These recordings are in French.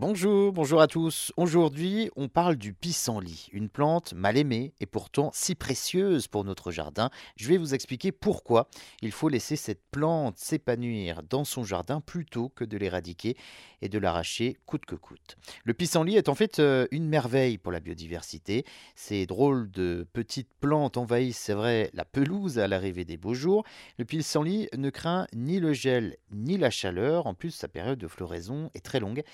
Bonjour, bonjour à tous. Aujourd'hui, on parle du pissenlit, une plante mal aimée et pourtant si précieuse pour notre jardin. Je vais vous expliquer pourquoi il faut laisser cette plante s'épanouir dans son jardin plutôt que de l'éradiquer et de l'arracher coûte que coûte. Le pissenlit est en fait euh, une merveille pour la biodiversité. Ces drôles de petites plantes envahissent, c'est vrai, la pelouse à l'arrivée des beaux jours. Le pissenlit ne craint ni le gel ni la chaleur. En plus, sa période de floraison est très longue.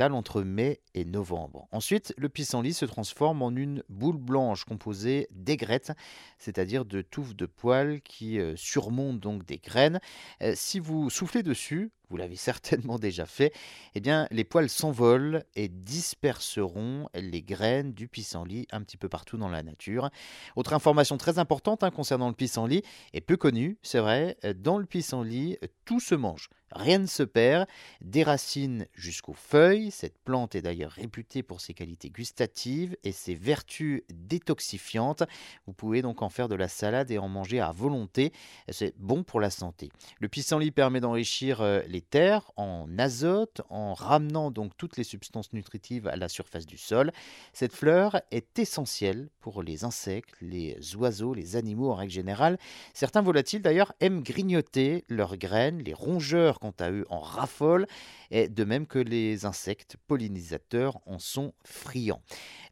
Entre mai et novembre. Ensuite, le pissenlit se transforme en une boule blanche composée d'aigrettes, c'est-à-dire de touffes de poils qui euh, surmontent donc des graines. Euh, si vous soufflez dessus, vous l'avez certainement déjà fait, eh bien, les poils s'envolent et disperseront les graines du pissenlit un petit peu partout dans la nature. Autre information très importante hein, concernant le pissenlit, et peu connue, c'est vrai, dans le pissenlit, tout se mange. Rien ne se perd, des racines jusqu'aux feuilles. Cette plante est d'ailleurs réputée pour ses qualités gustatives et ses vertus détoxifiantes. Vous pouvez donc en faire de la salade et en manger à volonté. C'est bon pour la santé. Le pissenlit permet d'enrichir euh, les terres en azote en ramenant donc toutes les substances nutritives à la surface du sol. Cette fleur est essentielle pour les insectes, les oiseaux, les animaux en règle générale. Certains volatiles d'ailleurs aiment grignoter leurs graines, les rongeurs quant à eux en raffolent, et de même que les insectes pollinisateurs en sont friands.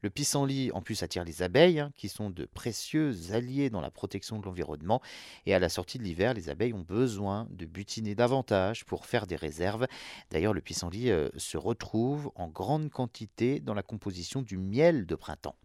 Le pissenlit en plus attire les abeilles, hein, qui sont de précieux alliés dans la protection de l'environnement, et à la sortie de l'hiver, les abeilles ont besoin de butiner davantage pour des réserves. D'ailleurs, le pissenlit euh, se retrouve en grande quantité dans la composition du miel de printemps.